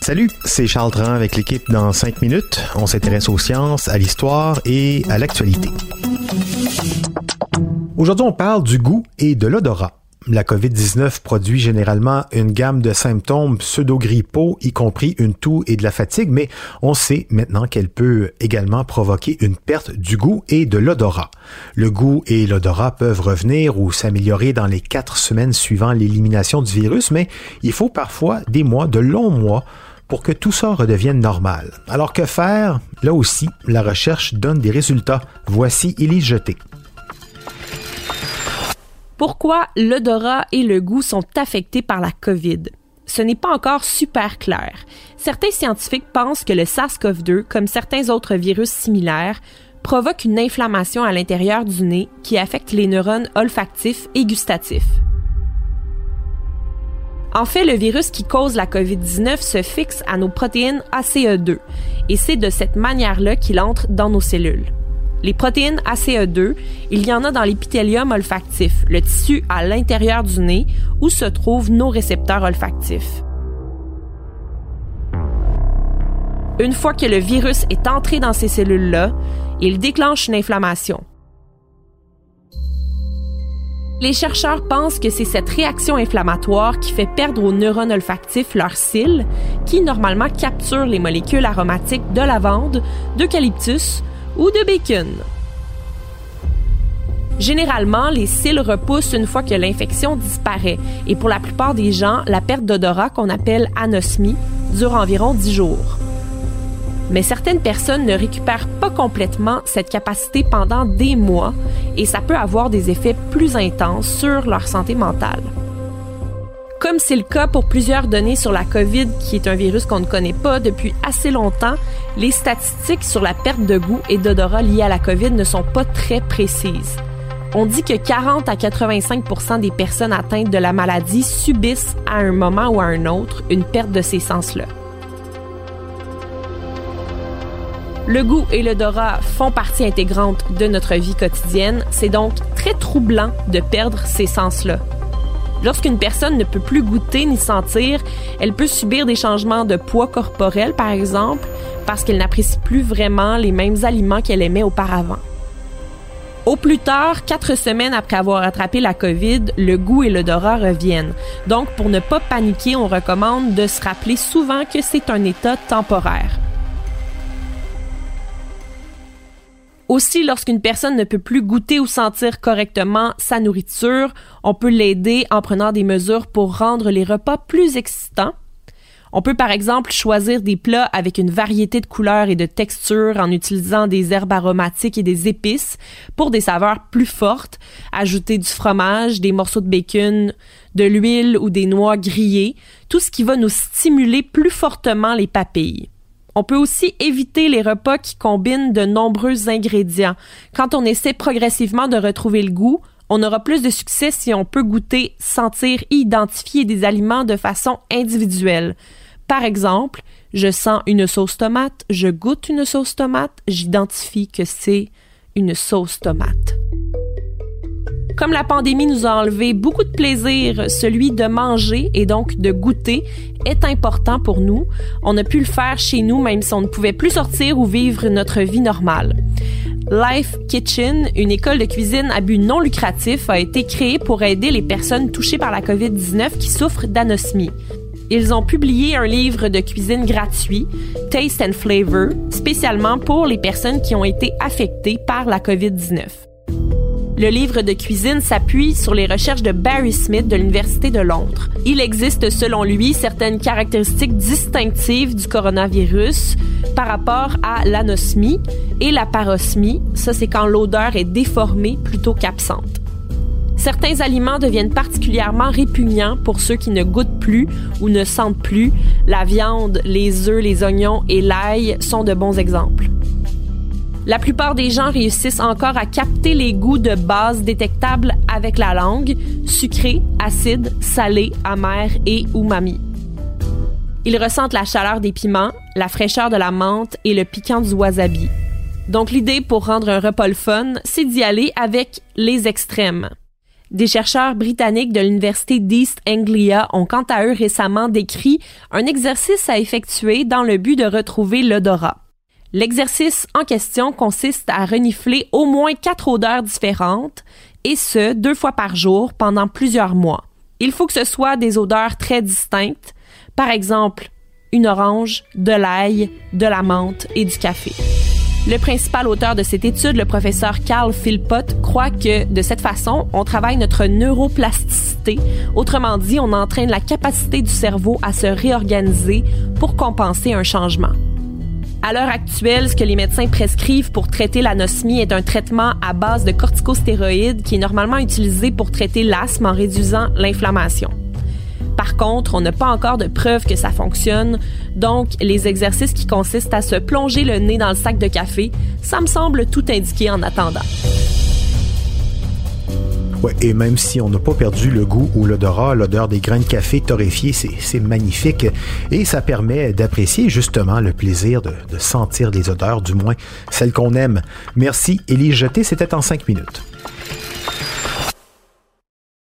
Salut, c'est Charles Tran avec l'équipe dans 5 minutes. On s'intéresse aux sciences, à l'histoire et à l'actualité. Aujourd'hui, on parle du goût et de l'odorat. La COVID-19 produit généralement une gamme de symptômes pseudo-grippaux, y compris une toux et de la fatigue, mais on sait maintenant qu'elle peut également provoquer une perte du goût et de l'odorat. Le goût et l'odorat peuvent revenir ou s'améliorer dans les quatre semaines suivant l'élimination du virus, mais il faut parfois des mois, de longs mois, pour que tout ça redevienne normal. Alors que faire? Là aussi, la recherche donne des résultats. Voici Élise Jeté. Pourquoi l'odorat et le goût sont affectés par la COVID? Ce n'est pas encore super clair. Certains scientifiques pensent que le SARS-CoV-2, comme certains autres virus similaires, provoque une inflammation à l'intérieur du nez qui affecte les neurones olfactifs et gustatifs. En fait, le virus qui cause la COVID-19 se fixe à nos protéines ACE2 et c'est de cette manière-là qu'il entre dans nos cellules. Les protéines ACE2, il y en a dans l'épithélium olfactif, le tissu à l'intérieur du nez où se trouvent nos récepteurs olfactifs. Une fois que le virus est entré dans ces cellules-là, il déclenche une inflammation. Les chercheurs pensent que c'est cette réaction inflammatoire qui fait perdre aux neurones olfactifs leur cils, qui normalement capturent les molécules aromatiques de lavande, d'eucalyptus ou de bacon. Généralement, les cils repoussent une fois que l'infection disparaît et pour la plupart des gens, la perte d'odorat qu'on appelle anosmie dure environ 10 jours. Mais certaines personnes ne récupèrent pas complètement cette capacité pendant des mois et ça peut avoir des effets plus intenses sur leur santé mentale. Comme c'est le cas pour plusieurs données sur la COVID, qui est un virus qu'on ne connaît pas depuis assez longtemps, les statistiques sur la perte de goût et d'odorat liées à la COVID ne sont pas très précises. On dit que 40 à 85% des personnes atteintes de la maladie subissent à un moment ou à un autre une perte de ces sens-là. Le goût et l'odorat font partie intégrante de notre vie quotidienne. C'est donc très troublant de perdre ces sens-là. Lorsqu'une personne ne peut plus goûter ni sentir, elle peut subir des changements de poids corporel, par exemple, parce qu'elle n'apprécie plus vraiment les mêmes aliments qu'elle aimait auparavant. Au plus tard, quatre semaines après avoir attrapé la COVID, le goût et l'odorat reviennent. Donc, pour ne pas paniquer, on recommande de se rappeler souvent que c'est un état temporaire. Aussi, lorsqu'une personne ne peut plus goûter ou sentir correctement sa nourriture, on peut l'aider en prenant des mesures pour rendre les repas plus excitants. On peut par exemple choisir des plats avec une variété de couleurs et de textures en utilisant des herbes aromatiques et des épices pour des saveurs plus fortes, ajouter du fromage, des morceaux de bacon, de l'huile ou des noix grillées, tout ce qui va nous stimuler plus fortement les papilles. On peut aussi éviter les repas qui combinent de nombreux ingrédients. Quand on essaie progressivement de retrouver le goût, on aura plus de succès si on peut goûter, sentir identifier des aliments de façon individuelle. Par exemple, je sens une sauce tomate, je goûte une sauce tomate, j'identifie que c'est une sauce tomate. Comme la pandémie nous a enlevé beaucoup de plaisir, celui de manger et donc de goûter est important pour nous. On a pu le faire chez nous même si on ne pouvait plus sortir ou vivre notre vie normale. Life Kitchen, une école de cuisine à but non lucratif, a été créée pour aider les personnes touchées par la COVID-19 qui souffrent d'anosmie. Ils ont publié un livre de cuisine gratuit, Taste and Flavor, spécialement pour les personnes qui ont été affectées par la COVID-19. Le livre de cuisine s'appuie sur les recherches de Barry Smith de l'Université de Londres. Il existe selon lui certaines caractéristiques distinctives du coronavirus par rapport à l'anosmie et la parosmie. Ça, c'est quand l'odeur est déformée plutôt qu'absente. Certains aliments deviennent particulièrement répugnants pour ceux qui ne goûtent plus ou ne sentent plus. La viande, les œufs, les oignons et l'ail sont de bons exemples. La plupart des gens réussissent encore à capter les goûts de base détectables avec la langue, sucré, acide, salé, amer et umami. Ils ressentent la chaleur des piments, la fraîcheur de la menthe et le piquant du wasabi. Donc l'idée pour rendre un repas fun, c'est d'y aller avec les extrêmes. Des chercheurs britanniques de l'Université d'East Anglia ont quant à eux récemment décrit un exercice à effectuer dans le but de retrouver l'odorat. L'exercice en question consiste à renifler au moins quatre odeurs différentes, et ce, deux fois par jour pendant plusieurs mois. Il faut que ce soit des odeurs très distinctes, par exemple une orange, de l'ail, de la menthe et du café. Le principal auteur de cette étude, le professeur Carl Philpott, croit que de cette façon, on travaille notre neuroplasticité. Autrement dit, on entraîne la capacité du cerveau à se réorganiser pour compenser un changement. À l'heure actuelle, ce que les médecins prescrivent pour traiter l'anosmie est un traitement à base de corticostéroïdes qui est normalement utilisé pour traiter l'asthme en réduisant l'inflammation. Par contre, on n'a pas encore de preuves que ça fonctionne, donc les exercices qui consistent à se plonger le nez dans le sac de café, ça me semble tout indiqué en attendant. Et même si on n'a pas perdu le goût ou l'odorat, l'odeur des grains de café torréfiés, c'est magnifique et ça permet d'apprécier justement le plaisir de, de sentir les odeurs, du moins celles qu'on aime. Merci, Élie Jeté, c'était en cinq minutes.